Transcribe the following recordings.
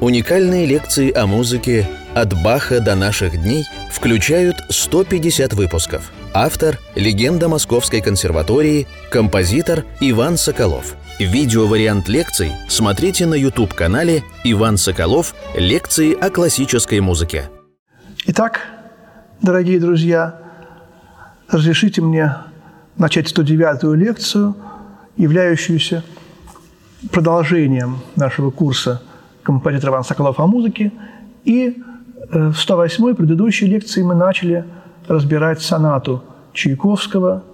Уникальные лекции о музыке «От Баха до наших дней» включают 150 выпусков. Автор – легенда Московской консерватории, композитор Иван Соколов. Видеовариант лекций смотрите на YouTube-канале «Иван Соколов. Лекции о классической музыке». Итак, дорогие друзья, разрешите мне начать 109-ю лекцию, являющуюся продолжением нашего курса композитор Иван Соколов о музыке. И э, в 108-й предыдущей лекции мы начали разбирать сонату Чайковского,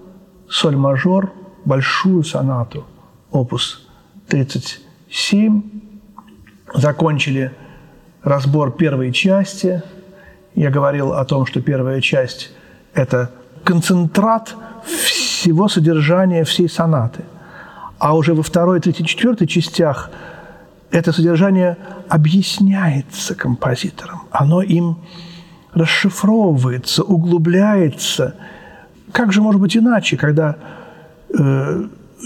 соль-мажор, большую сонату, опус 37. Закончили разбор первой части. Я говорил о том, что первая часть – это концентрат всего содержания всей сонаты. А уже во второй, третьей, четвертой частях – это содержание объясняется композитором, оно им расшифровывается, углубляется. Как же может быть иначе, когда э,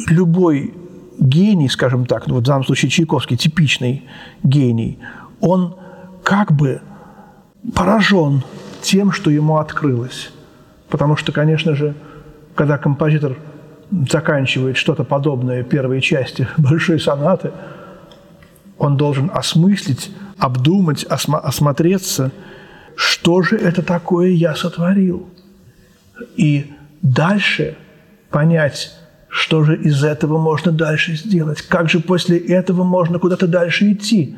любой гений, скажем так, ну вот в данном случае Чайковский, типичный гений, он как бы поражен тем, что ему открылось. Потому что, конечно же, когда композитор заканчивает что-то подобное первой части большой сонаты – он должен осмыслить, обдумать, осма- осмотреться, что же это такое я сотворил. И дальше понять, что же из этого можно дальше сделать, как же после этого можно куда-то дальше идти.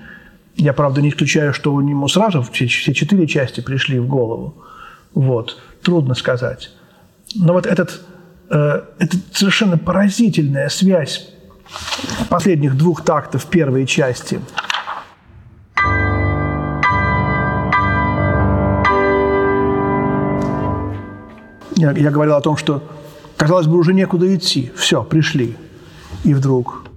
Я, правда, не исключаю, что у него сразу все, все четыре части пришли в голову. Вот. Трудно сказать. Но вот этот, э, это совершенно поразительная связь последних двух тактов первой части. Я, я говорил о том, что, казалось бы, уже некуда идти. Все, пришли. И вдруг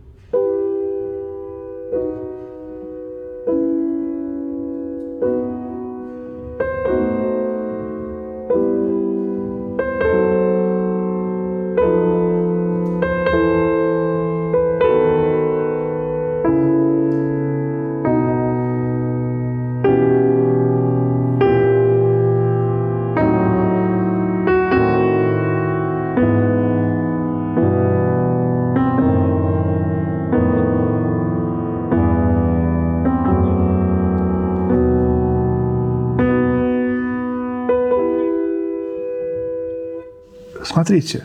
Смотрите,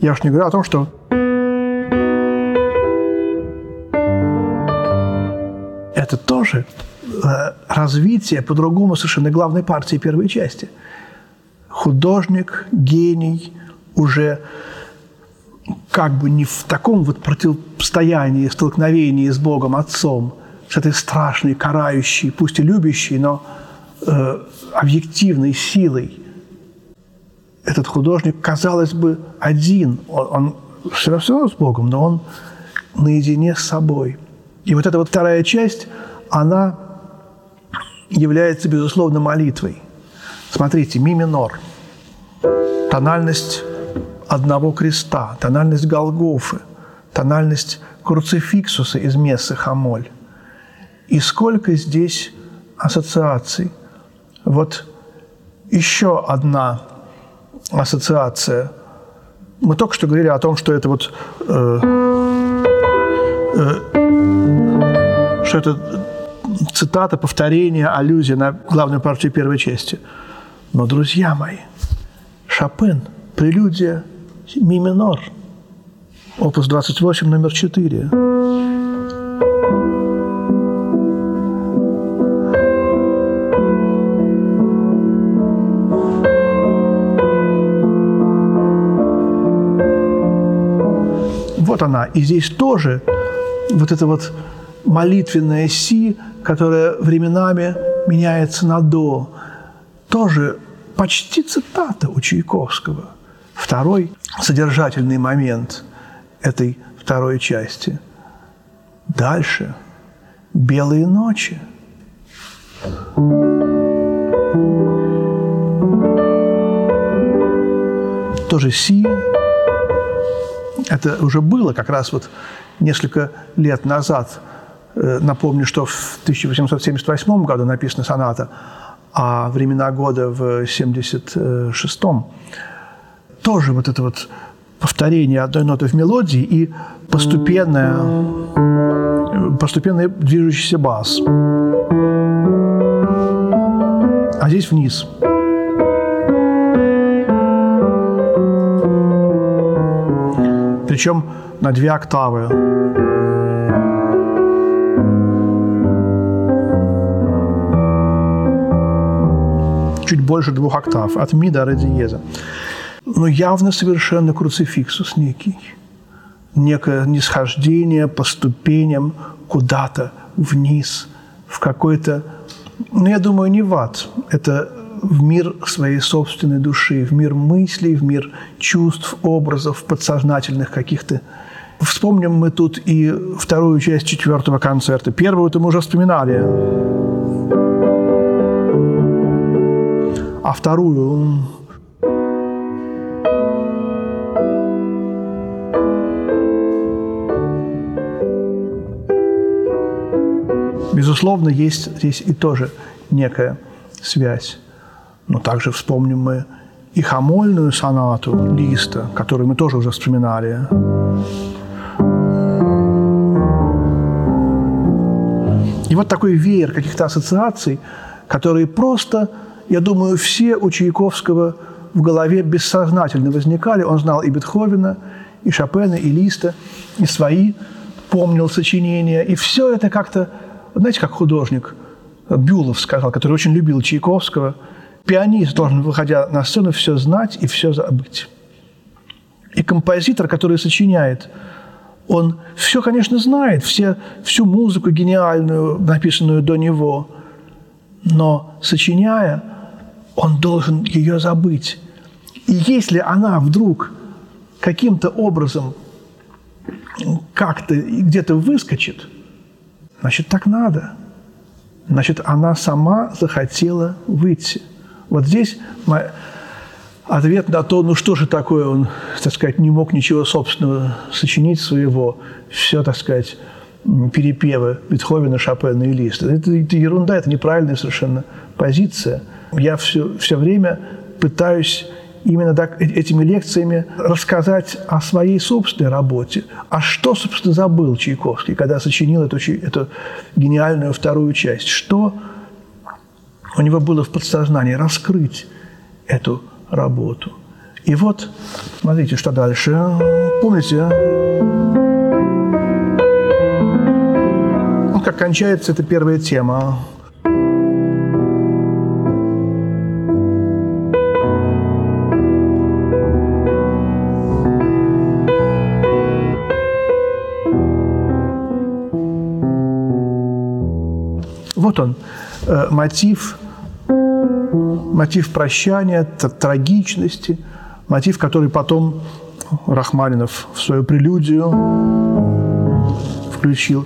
я уж не говорю о том, что это тоже э, развитие по-другому совершенно главной партии первой части. Художник, гений уже как бы не в таком вот противостоянии, столкновении с Богом Отцом, с этой страшной, карающей, пусть и любящей, но э, объективной силой – этот художник, казалось бы, один. Он, он все равно с Богом, но он наедине с собой. И вот эта вот вторая часть, она является, безусловно, молитвой. Смотрите, ми минор, тональность одного креста, тональность Голгофы, тональность круцификсуса из мессы Хамоль. И сколько здесь ассоциаций. Вот еще одна ассоциация. Мы только что говорили о том, что это вот э, э, что это цитата, повторение, аллюзия на главную партию первой части. Но, друзья мои, Шопен, прелюдия ми минор, опус 28, номер 4. И здесь тоже вот эта вот молитвенная си, которая временами меняется на до, тоже почти цитата у Чайковского. Второй содержательный момент этой второй части. Дальше белые ночи. Тоже си, это уже было как раз вот несколько лет назад Э, напомню, что в 1878 году написана соната, а времена года в 76-м. Тоже вот это вот повторение одной ноты в мелодии и постепенное, постепенный движущийся бас. А здесь вниз. Причем на две октавы. чуть больше двух октав, от ми до ре диеза. Но явно совершенно круцификсус некий. Некое нисхождение по ступеням куда-то вниз, в какой-то, ну, я думаю, не в ад. Это в мир своей собственной души, в мир мыслей, в мир чувств, образов, подсознательных каких-то. Вспомним мы тут и вторую часть четвертого концерта. Первую-то мы уже вспоминали. А вторую Безусловно, есть здесь и тоже некая связь. Но также вспомним мы и хамольную сонату Листа, которую мы тоже уже вспоминали. И вот такой веер каких-то ассоциаций, которые просто я думаю, все у Чайковского в голове бессознательно возникали. Он знал и Бетховена, и Шопена, и Листа, и свои помнил сочинения. И все это как-то, знаете, как художник Бюлов сказал, который очень любил Чайковского, пианист должен, выходя на сцену, все знать и все забыть. И композитор, который сочиняет, он все, конечно, знает, все, всю музыку гениальную, написанную до него, но сочиняя, он должен ее забыть. И если она вдруг каким-то образом как-то где-то выскочит, значит, так надо. Значит, она сама захотела выйти. Вот здесь ответ на то, ну что же такое, он, так сказать, не мог ничего собственного сочинить своего, все, так сказать, перепевы Бетховена, Шопена и Листа. Это, это ерунда, это неправильная совершенно позиция – я все, все время пытаюсь именно так, э, этими лекциями рассказать о своей собственной работе. А что, собственно, забыл Чайковский, когда сочинил эту, эту гениальную вторую часть? Что у него было в подсознании? Раскрыть эту работу. И вот, смотрите, что дальше. Помните, ну, как кончается эта первая тема. Вот он, э, мотив, мотив прощания, трагичности, мотив, который потом Рахманинов в свою прелюдию включил.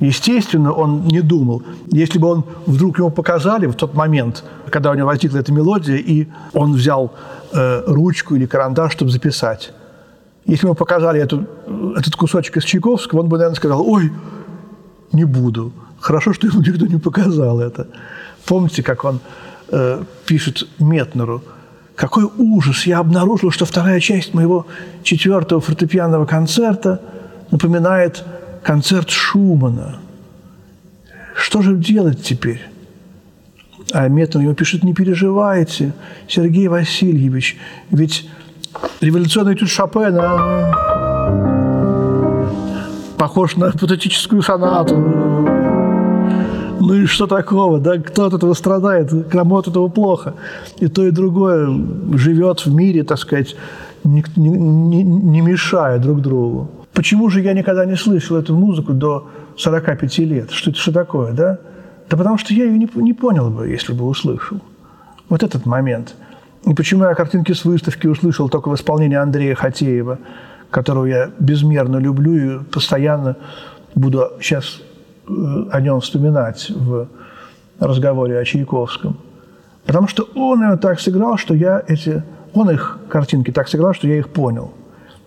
Естественно, он не думал. Если бы он вдруг ему показали в тот момент, когда у него возникла эта мелодия, и он взял э, ручку или карандаш, чтобы записать. Если бы ему показали эту, этот кусочек из Чайковского, он бы, наверное, сказал, ой, не буду. Хорошо, что ему никто не показал это. Помните, как он э, пишет Метнеру, какой ужас! Я обнаружил, что вторая часть моего четвертого фортепианного концерта напоминает концерт Шумана. Что же делать теперь? А Метнер ему пишет, не переживайте, Сергей Васильевич, ведь революционный этюд Шопена похож на патетическую сонату. Ну и что такого? Да, кто от этого страдает? Кому от этого плохо? И то, и другое живет в мире, так сказать, не, не, не мешая друг другу. Почему же я никогда не слышал эту музыку до 45 лет? Что это что такое, да? Да потому что я ее не, не понял бы, если бы услышал. Вот этот момент. И почему я картинки с выставки услышал только в исполнении Андрея Хатеева, которого я безмерно люблю и постоянно буду сейчас о нем вспоминать в разговоре о Чайковском. Потому что он ее так сыграл, что я эти... Он их картинки так сыграл, что я их понял.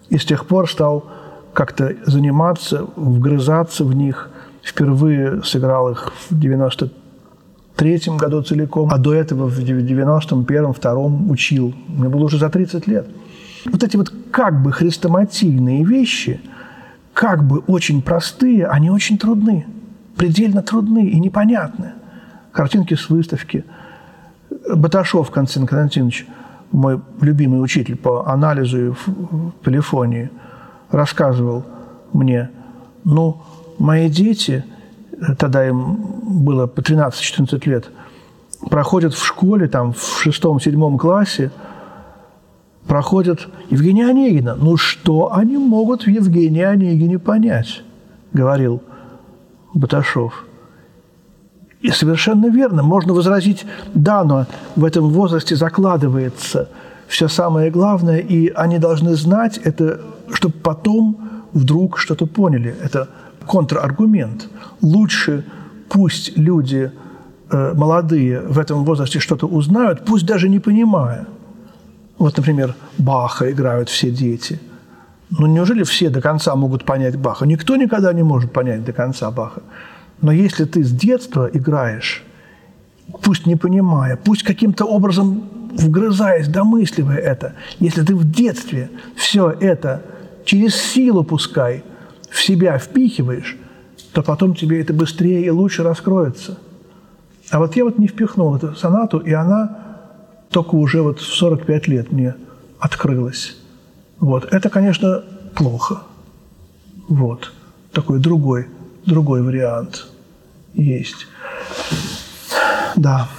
И с тех пор стал как-то заниматься, вгрызаться в них, впервые сыграл их в 93 году целиком, а до этого в 91-м, втором учил. Мне было уже за 30 лет. Вот эти вот как бы хрестоматийные вещи, как бы очень простые, они очень трудны, предельно трудны и непонятны. Картинки с выставки. Баташов Константин Константинович, мой любимый учитель по анализу и полифонии, рассказывал мне, ну, мои дети, тогда им было по 13-14 лет, проходят в школе, там, в шестом-седьмом классе, проходят Евгения Онегина. Ну, что они могут в Евгении Онегине понять, говорил Баташов. И совершенно верно. Можно возразить, да, но в этом возрасте закладывается все самое главное, и они должны знать это, чтобы потом вдруг что-то поняли. Это контраргумент. Лучше пусть люди э, молодые в этом возрасте что-то узнают, пусть даже не понимая. Вот, например, Баха играют все дети. Ну, неужели все до конца могут понять Баха? Никто никогда не может понять до конца Баха. Но если ты с детства играешь, пусть не понимая, пусть каким-то образом вгрызаясь, домысливая это, если ты в детстве все это через силу пускай – в себя впихиваешь, то потом тебе это быстрее и лучше раскроется. А вот я вот не впихнул эту сонату, и она только уже вот в 45 лет мне открылась. Вот. Это, конечно, плохо. Вот. Такой другой, другой вариант есть. Да.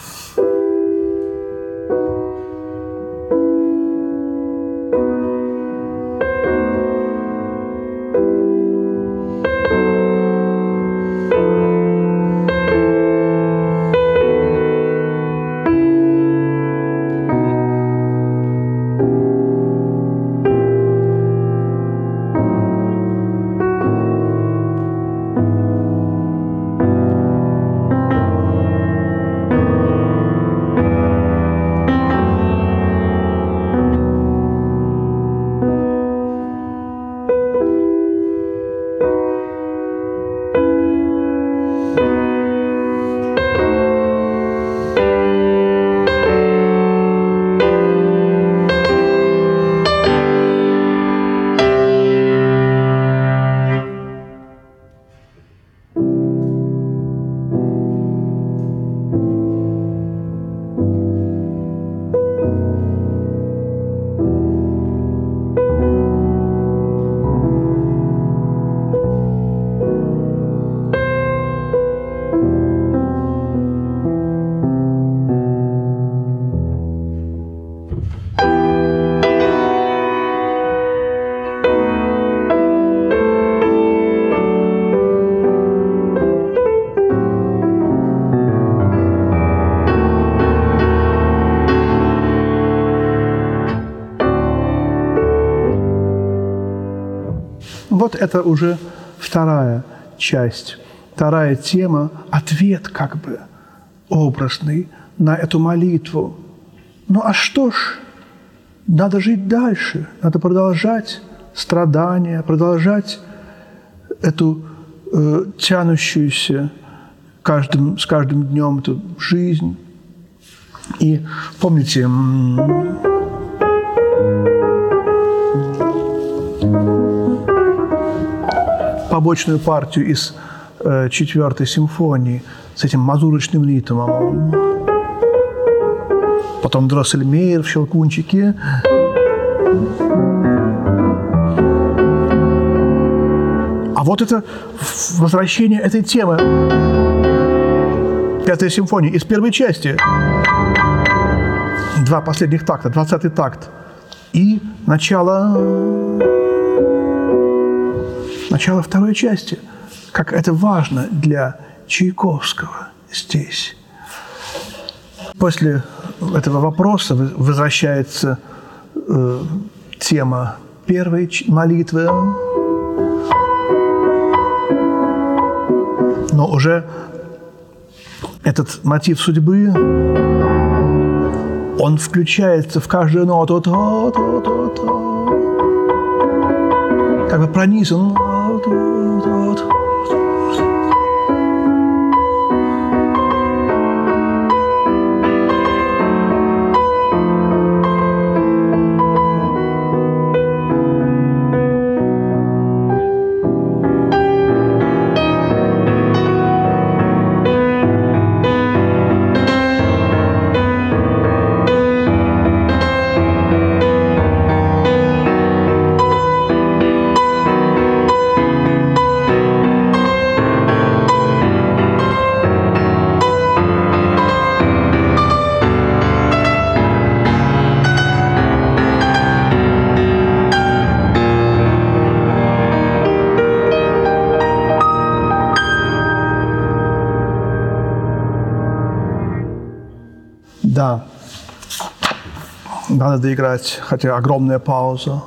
Это уже вторая часть, вторая тема, ответ как бы образный на эту молитву. Ну а что ж, надо жить дальше, надо продолжать страдания, продолжать эту э, тянущуюся каждым, с каждым днем эту жизнь. И помните, побочную партию из э, четвертой симфонии с этим мазурочным ритмом. Потом Дроссельмейер в «Щелкунчике». А вот это возвращение этой темы. Пятая симфония из первой части. Два последних такта, двадцатый такт. И начало начало второй части, как это важно для Чайковского здесь. После этого вопроса возвращается э, тема первой молитвы, но уже этот мотив судьбы, он включается в каждую ноту, как бы пронизан 嘟嘟嘟 доиграть, хотя огромная пауза.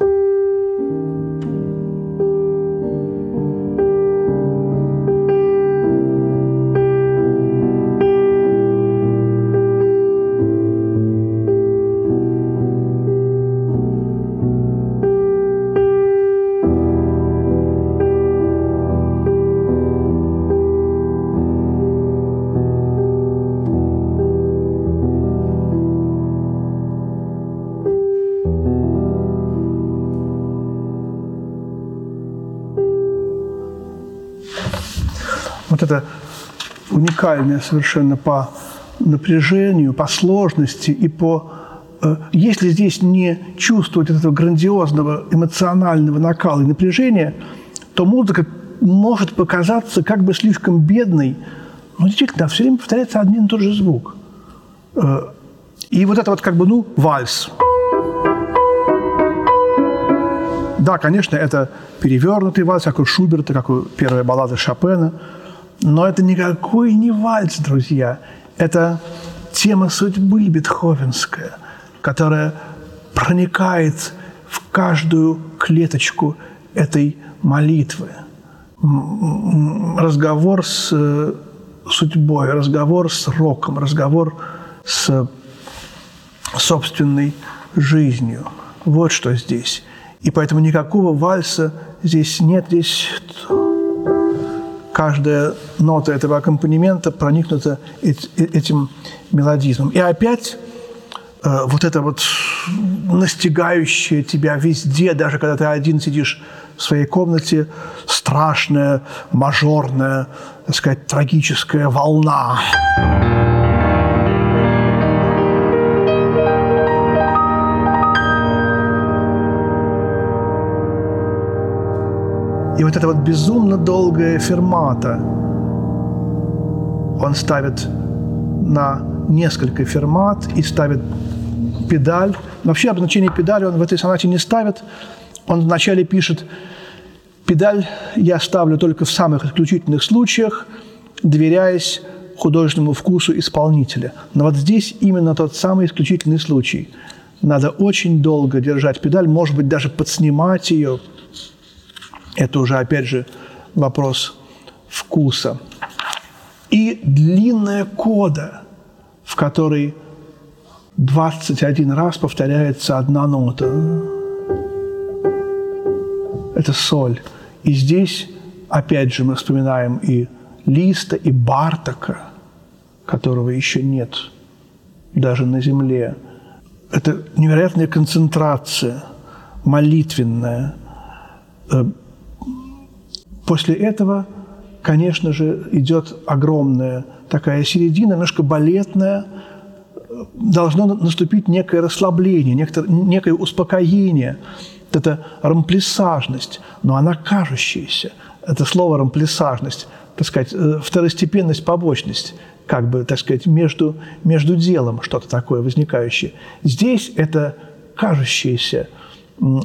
Уникальное совершенно по напряжению, по сложности и по... Э, если здесь не чувствовать этого грандиозного эмоционального накала и напряжения, то музыка может показаться как бы слишком бедной, но действительно, все время повторяется один и тот же звук. Э, и вот это вот как бы, ну, вальс. Да, конечно, это перевернутый вальс, как у Шуберта, как у первой баллады Шопена – но это никакой не вальс, друзья. Это тема судьбы бетховенская, которая проникает в каждую клеточку этой молитвы. Разговор с э, судьбой, разговор с роком, разговор с собственной жизнью. Вот что здесь. И поэтому никакого вальса здесь нет. Здесь каждая нота этого аккомпанемента проникнута этим мелодизмом. И опять э, вот это вот настигающее тебя везде, даже когда ты один сидишь в своей комнате, страшная, мажорная, так сказать, трагическая волна. И вот это вот безумно долгая фермата он ставит на несколько фермат и ставит педаль. Вообще обозначение педали он в этой сонате не ставит. Он вначале пишет «Педаль я ставлю только в самых исключительных случаях, доверяясь художественному вкусу исполнителя». Но вот здесь именно тот самый исключительный случай. Надо очень долго держать педаль, может быть, даже подснимать ее, это уже, опять же, вопрос вкуса. И длинная кода, в которой 21 раз повторяется одна нота. Это соль. И здесь, опять же, мы вспоминаем и Листа, и Бартака, которого еще нет даже на земле. Это невероятная концентрация, молитвенная, э, После этого, конечно же, идет огромная такая середина, немножко балетная, должно наступить некое расслабление, некое успокоение, это рамплисажность, но она кажущаяся. Это слово рамплисажность, так сказать, э, второстепенность, побочность, как бы, так сказать, между, между делом что-то такое возникающее. Здесь это кажущееся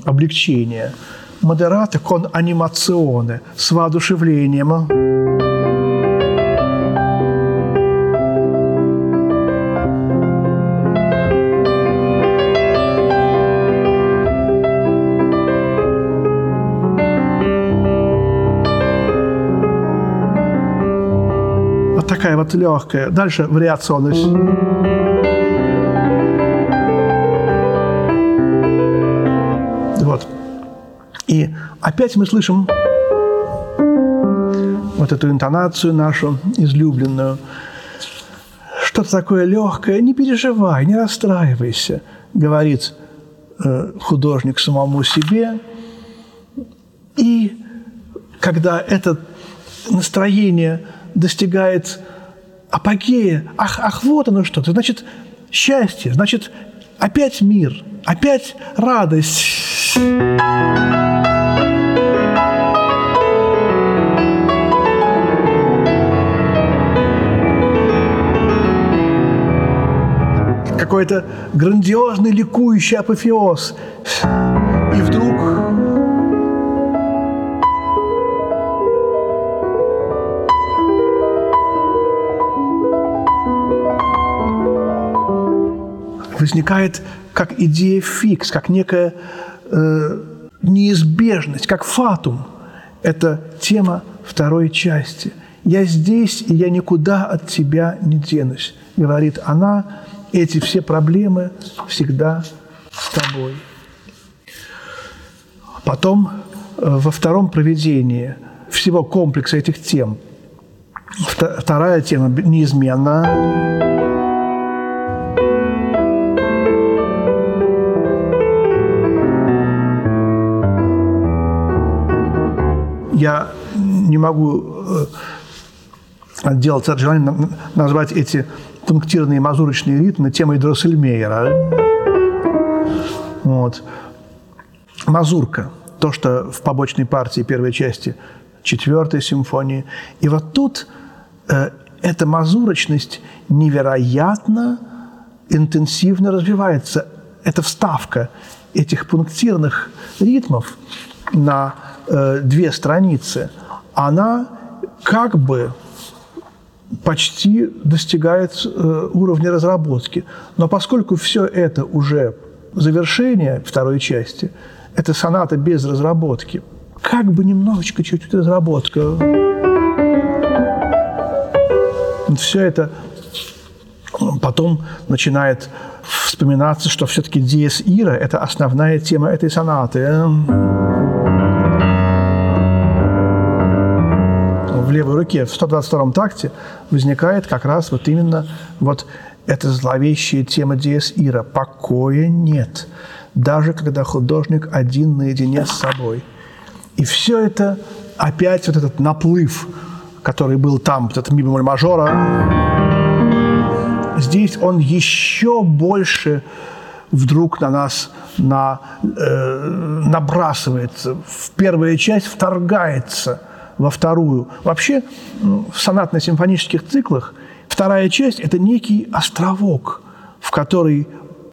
облегчение – модераты кон анимационе с воодушевлением. Вот такая вот легкая. Дальше вариационность. Опять мы слышим вот эту интонацию нашу излюбленную. Что-то такое легкое. Не переживай, не расстраивайся, говорит э, художник самому себе. И когда это настроение достигает апогея, ах, ах, вот оно что-то, значит, счастье, значит, опять мир, опять радость. Какой-то грандиозный ликующий апофеоз. И вдруг возникает как идея фикс, как некая э, неизбежность, как фатум. Это тема второй части. «Я здесь, и я никуда от тебя не денусь», – говорит она. Эти все проблемы всегда с тобой. Потом э, во втором проведении всего комплекса этих тем вторая тема неизменна. я не могу э, отделаться от желания назвать эти пунктирные мазурочные ритмы темой Дроссельмейера. Вот. Мазурка. То, что в побочной партии первой части четвертой симфонии. И вот тут э, эта мазурочность невероятно интенсивно развивается. Это вставка этих пунктирных ритмов на э, две страницы, она как бы почти достигает э, уровня разработки. Но поскольку все это уже завершение второй части, это соната без разработки, как бы немножечко чуть-чуть разработка. Все это потом начинает вспоминаться, что все-таки диез ира – это основная тема этой сонаты левой руке в 122-м такте возникает как раз вот именно вот эта зловещая тема Диес Ира. Покоя нет, даже когда художник один наедине с собой. И все это опять вот этот наплыв, который был там, вот этот ми бемоль мажора, здесь он еще больше вдруг на нас на, э, набрасывается. В первая часть вторгается – во вторую. Вообще в сонатно-симфонических циклах вторая часть – это некий островок, в который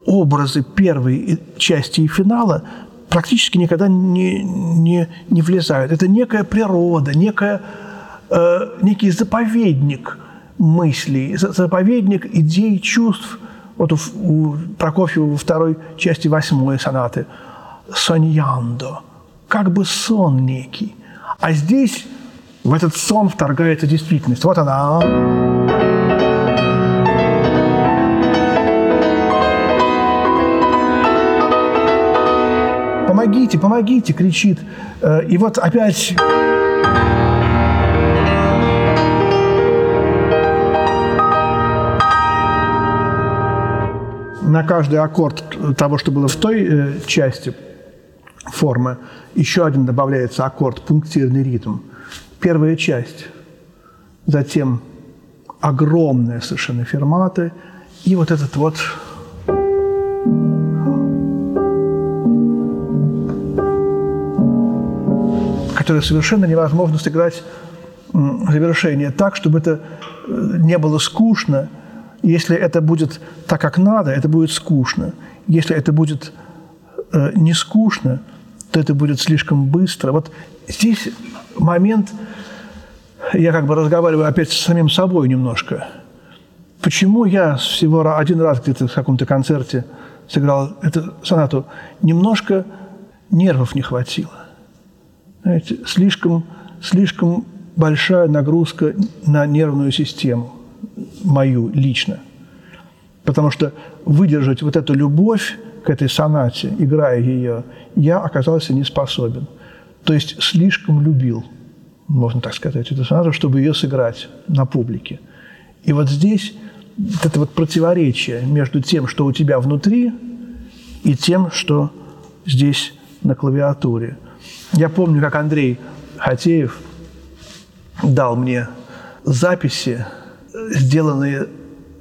образы первой части и финала практически никогда не, не, не влезают. Это некая природа, некая, э, некий заповедник мыслей, заповедник идей, чувств. Вот у, у Прокофьева во второй части восьмой сонаты «Соньяндо», как бы сон некий. А здесь в этот сон вторгается действительность. Вот она. Помогите, помогите, кричит. Э, и вот опять... на каждый аккорд того, что было в той э, части формы, еще один добавляется аккорд, пунктирный ритм первая часть, затем огромная совершенно фермата, и вот этот вот который совершенно невозможно сыграть завершение так, чтобы это э, не было скучно. Если это будет так, как надо, это будет скучно. Если это будет э, не скучно, то это будет слишком быстро. Вот здесь момент, я как бы разговариваю опять с самим собой немножко. Почему я всего один раз где-то в каком-то концерте сыграл эту сонату, немножко нервов не хватило. Знаете, слишком, слишком большая нагрузка на нервную систему, мою лично. Потому что выдержать вот эту любовь к этой сонате, играя ее, я оказался не способен – то есть слишком любил, можно так сказать, эту сонату, чтобы ее сыграть на публике. И вот здесь это вот противоречие между тем, что у тебя внутри, и тем, что здесь на клавиатуре. Я помню, как Андрей Хатеев дал мне записи, сделанные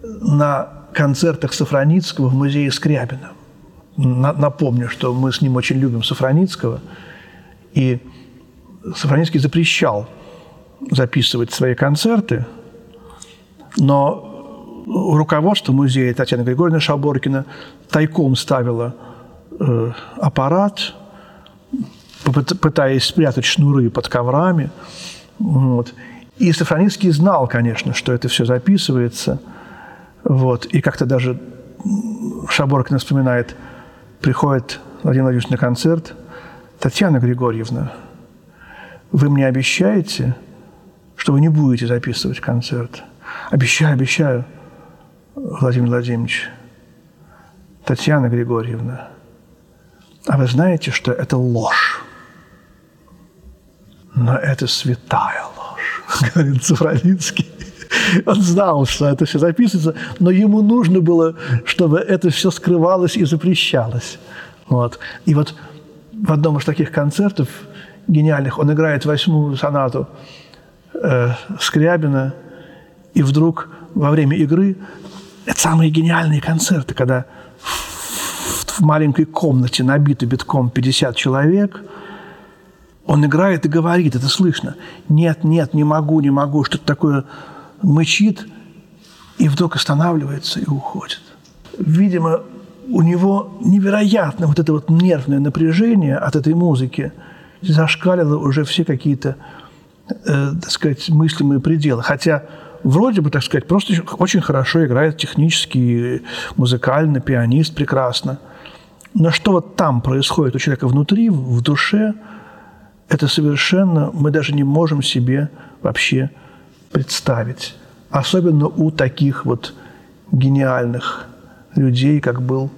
на концертах Сафраницкого в музее Скрябина. Напомню, что мы с ним очень любим Сафраницкого – и Сафронинский запрещал записывать свои концерты, но руководство музея Татьяна Григорьевна Шаборкина тайком ставила э, аппарат, пытаясь спрятать шнуры под коврами. Вот. И Сафронинский знал, конечно, что это все записывается. Вот. И как-то даже Шаборкина вспоминает, приходит Владимир Владимирович на концерт, Татьяна Григорьевна, вы мне обещаете, что вы не будете записывать концерт? Обещаю, обещаю, Владимир Владимирович. Татьяна Григорьевна, а вы знаете, что это ложь? Но это святая ложь, говорит Цифровицкий. Он знал, что это все записывается, но ему нужно было, чтобы это все скрывалось и запрещалось. Вот. И вот в одном из таких концертов гениальных он играет восьмую сонату э, Скрябина, и вдруг во время игры это самые гениальные концерты, когда в, в маленькой комнате набиты битком 50 человек – он играет и говорит, это слышно. Нет, нет, не могу, не могу, что-то такое мычит, и вдруг останавливается и уходит. Видимо, у него невероятно вот это вот нервное напряжение от этой музыки зашкалило уже все какие-то, э, так сказать, мыслимые пределы. Хотя вроде бы, так сказать, просто очень хорошо играет технически, музыкально, пианист прекрасно. Но что вот там происходит у человека внутри, в душе, это совершенно мы даже не можем себе вообще представить. Особенно у таких вот гениальных людей, как был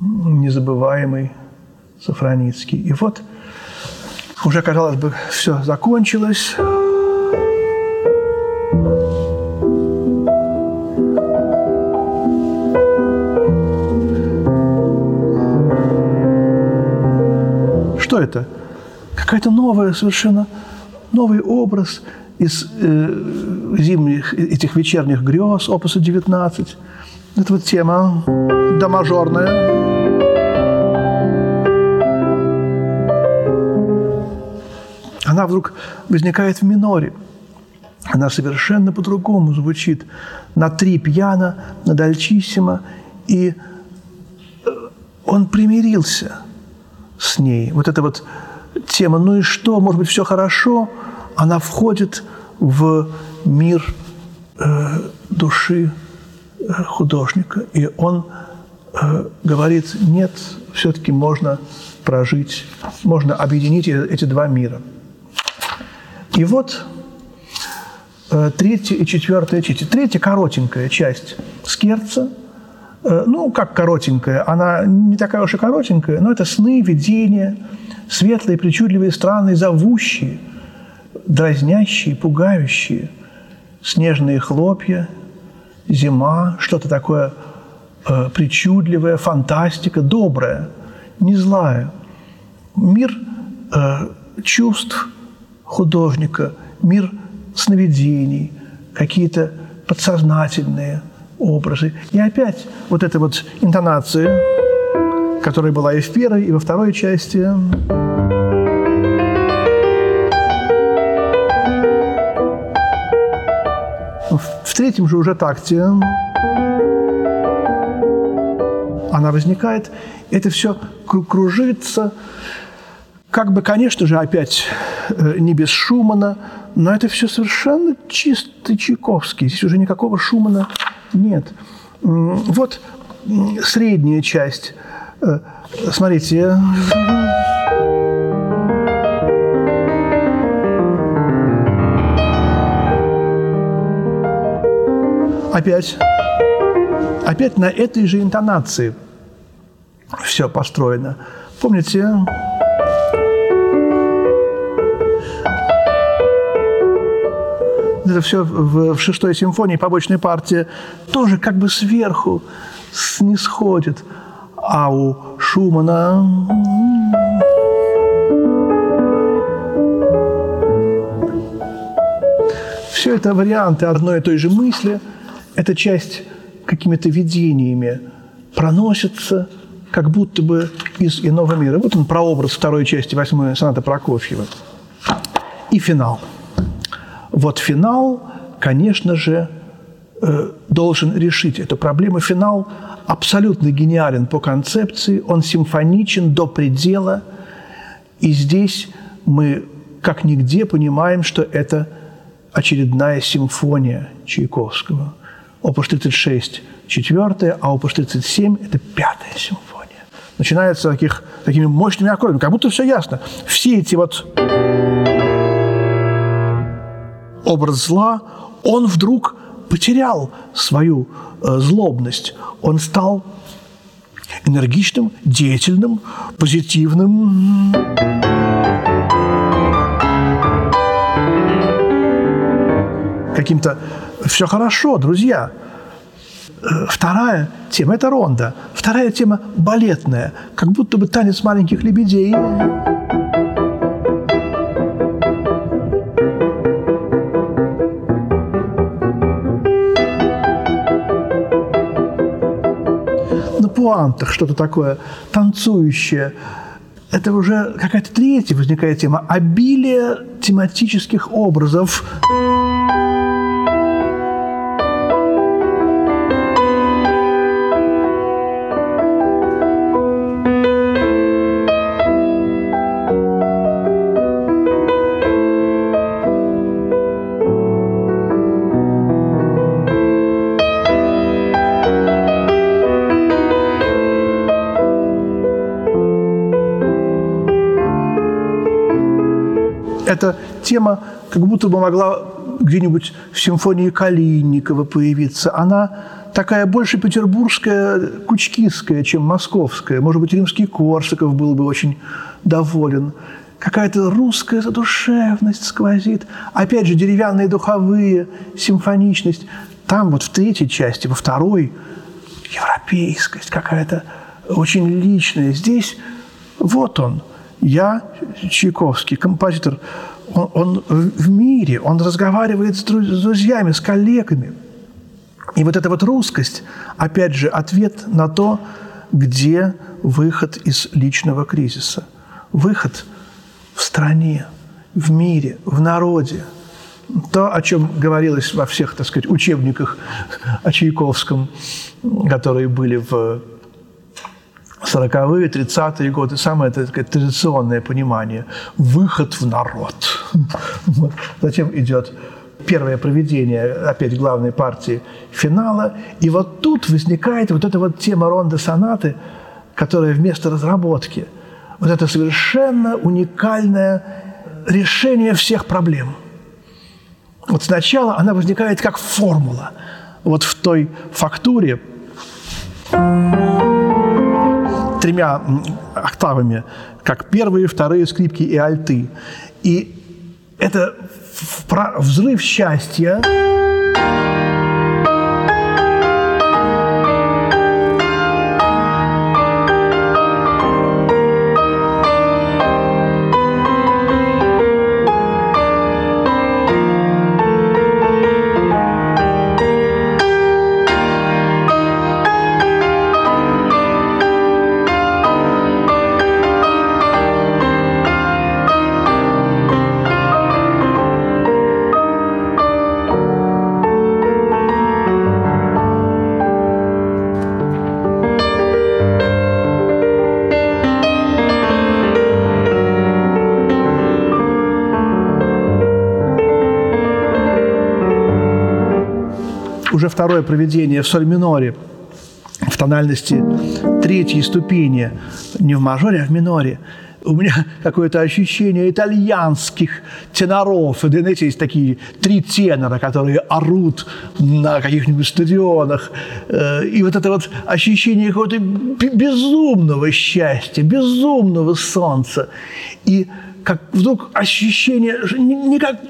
незабываемый Сафраницкий. И вот уже, казалось бы, все закончилось. Что это? Какая-то новая совершенно новый образ – из э, зимних, этих вечерних грез, опуса 19. Это вот тема до мажорная. Она вдруг возникает в миноре. Она совершенно по-другому звучит. На три пьяно, на дальчиссимо. И э, он примирился с ней. Вот эта вот тема «ну и что, может быть, все хорошо», она входит в мир э, души художника, и он э, говорит, нет, все-таки можно прожить, можно объединить эти два мира. И вот э, третья и четвертая часть. Третья коротенькая часть скерца, э, ну, как коротенькая, она не такая уж и коротенькая, но это сны, видения, светлые, причудливые, странные, зовущие – дразнящие, пугающие. Снежные хлопья, зима, что-то такое э, причудливое, фантастика, добрая, не злая. Мир э, чувств художника, мир сновидений, какие-то подсознательные образы. И опять вот эта вот интонация, которая была и в первой, и во второй части. В третьем же уже такте она возникает, это все кружится, как бы, конечно же, опять э, не без Шумана, но это все совершенно чистый Чайковский. Здесь уже никакого Шумана нет. Вот средняя часть. Э, смотрите. Опять, опять на этой же интонации все построено. Помните? Это все в, в шестой симфонии, побочной партии, тоже как бы сверху снисходит. А у Шумана все это варианты одной и той же мысли – эта часть какими-то видениями проносится как будто бы из иного мира. Вот он прообраз второй части восьмой соната Прокофьева. И финал. Вот финал, конечно же, э, должен решить эту проблему. Финал абсолютно гениален по концепции, он симфоничен до предела, и здесь мы как нигде понимаем, что это очередная симфония Чайковского – опус 36 – четвертая, а опус 37 – это пятая симфония. Начинается таких, такими мощными аккордами, как будто все ясно. Все эти вот образ зла, он вдруг потерял свою э, злобность. Он стал энергичным, деятельным, позитивным. Каким-то все хорошо, друзья. Э, вторая тема – это ронда. Вторая тема – балетная, как будто бы танец маленьких лебедей. пуантах что-то такое танцующее. Это уже какая-то третья возникает тема. Обилие тематических образов. Тема как будто бы могла где-нибудь в симфонии Калинникова появиться. Она такая больше петербургская, кучкистская, чем московская. Может быть, римский Корсаков был бы очень доволен. Какая-то русская задушевность сквозит. Опять же, деревянные духовые, симфоничность. Там вот в третьей части, во второй, европейскость какая-то очень личная. Здесь вот он – я, Чайковский, композитор, он, он в мире, он разговаривает с друзьями, с коллегами. И вот эта вот русскость, опять же, ответ на то, где выход из личного кризиса. Выход в стране, в мире, в народе. То, о чем говорилось во всех, так сказать, учебниках о Чайковском, которые были в 40-е, 30-е годы, самое это, такое, традиционное понимание – выход в народ. Затем идет первое проведение, опять главной партии финала, и вот тут возникает вот эта вот тема ронда сонаты, которая вместо разработки, вот это совершенно уникальное решение всех проблем. Вот сначала она возникает как формула. Вот в той фактуре, тремя октавами, как первые, вторые скрипки и альты. И это взрыв счастья. Уже второе проведение в соль миноре в тональности третьей ступени, не в мажоре, а в миноре. У меня какое-то ощущение итальянских теноров. знаете, есть такие три тенора, которые орут на каких-нибудь стадионах. Э, и вот это вот ощущение какого-то безумного счастья, безумного солнца. И как вдруг ощущение, никак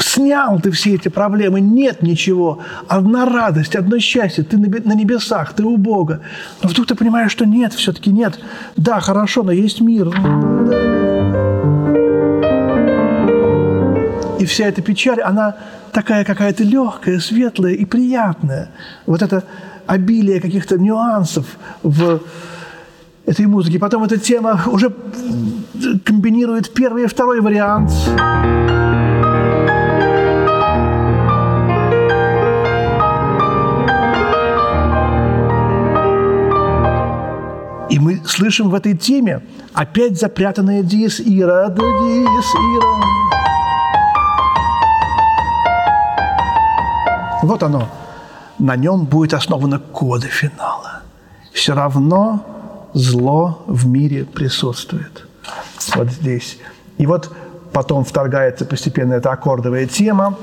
снял ты все эти проблемы, нет ничего, одна радость, одно счастье, ты на небесах, ты у Бога. Но вдруг ты понимаешь, что нет, все-таки нет. Да, хорошо, но есть мир. И вся эта печаль, она такая какая-то легкая, светлая и приятная. Вот это обилие каких-то нюансов в этой музыке. Потом эта тема уже комбинирует первый и второй вариант. И мы слышим в этой теме опять запрятанное диез ира, да диез ира. Вот оно. на нем будет основаны коды финала. Все равно зло в мире присутствует. Вот здесь. И вот потом вторгается постепенно эта аккордовая тема.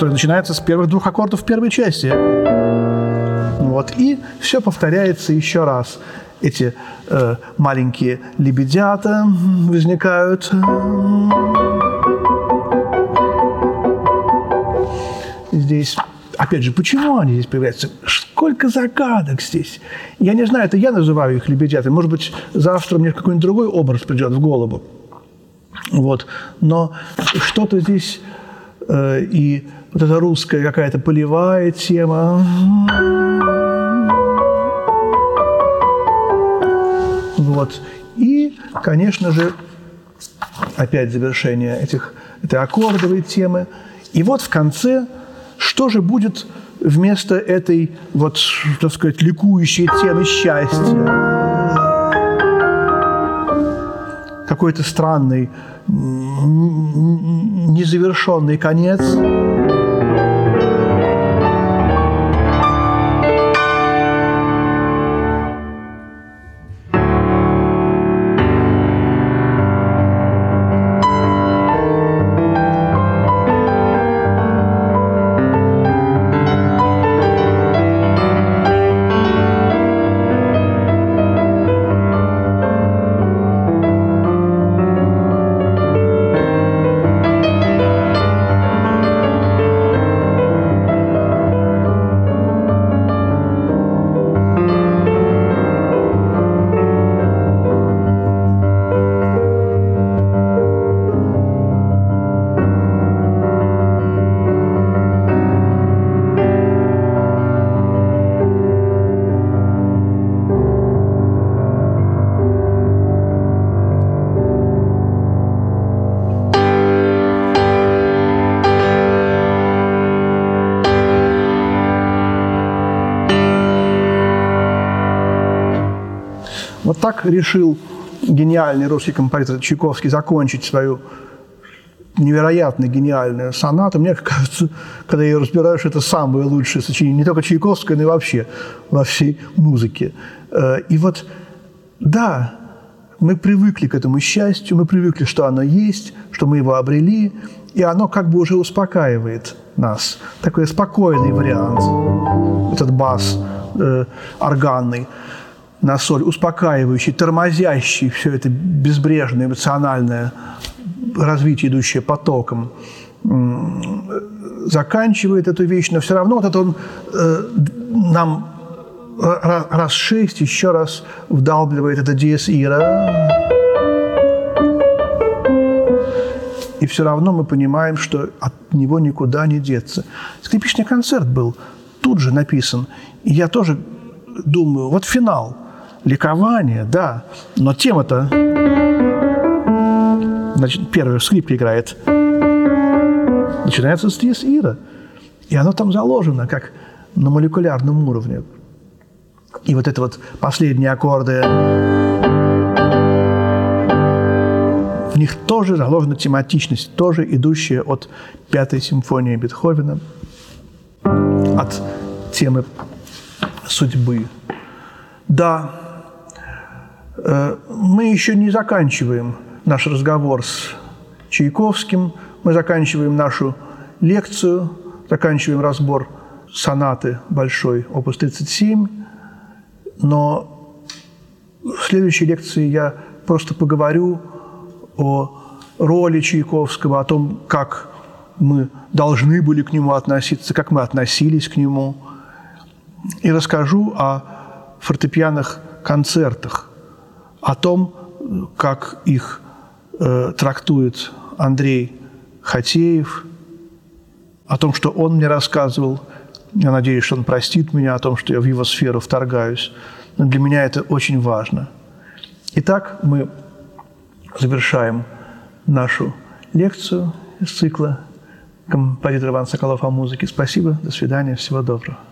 которая начинается с первых двух аккордов первой части. Вот. И все повторяется еще раз. Эти э, маленькие лебедята возникают. Здесь Опять же, почему они здесь появляются? Сколько загадок здесь. Я не знаю, это я называю их лебедятами. Может быть, завтра мне какой-нибудь другой образ придет в голову. Вот. Но что-то здесь э, и вот эта русская какая-то полевая тема. Вот. И, конечно же, опять завершение этих, этой аккордовой темы. И вот в конце – что же будет вместо этой, вот, так сказать, ликующей темы счастья? Какой-то странный, незавершенный конец – Вот так решил гениальный русский композитор Чайковский закончить свою невероятно гениальную сонату. Мне кажется, когда ее разбираю, что это самое лучшее сочинение не только Чайковского, но и вообще во всей музыке. Э, и вот, да, мы привыкли к этому счастью, мы привыкли, что оно есть, что мы его обрели, и оно как бы уже успокаивает нас. Такой спокойный вариант, этот бас э, органный на соль, успокаивающий, тормозящий все это безбрежное эмоциональное развитие, идущее потоком, заканчивает эту вещь, но все равно вот это он э, нам раз шесть еще раз вдалбливает это диез ира. И все равно мы понимаем, что от него никуда не деться. Скрипичный концерт был тут же написан. И я тоже думаю, вот финал – ликование, да, но тема-то... Значит, первая скрипка играет. Начинается с ира. И оно там заложено, как на молекулярном уровне. И вот это вот последние аккорды, в них тоже заложена тематичность, тоже идущая от пятой симфонии Бетховена, от темы судьбы. Да, мы еще не заканчиваем наш разговор с Чайковским, мы заканчиваем нашу лекцию, заканчиваем разбор сонаты большой, опус 37, но в следующей лекции я просто поговорю о роли Чайковского, о том, как мы должны были к нему относиться, как мы относились к нему, и расскажу о фортепианных концертах, о том, как их э, трактует Андрей Хатеев, о том, что он мне рассказывал. Я надеюсь, что он простит меня о том, что я в его сферу вторгаюсь. Но для меня это очень важно. Итак, мы завершаем нашу лекцию из цикла композитор Иван Соколов о музыке. Спасибо, до свидания, всего доброго.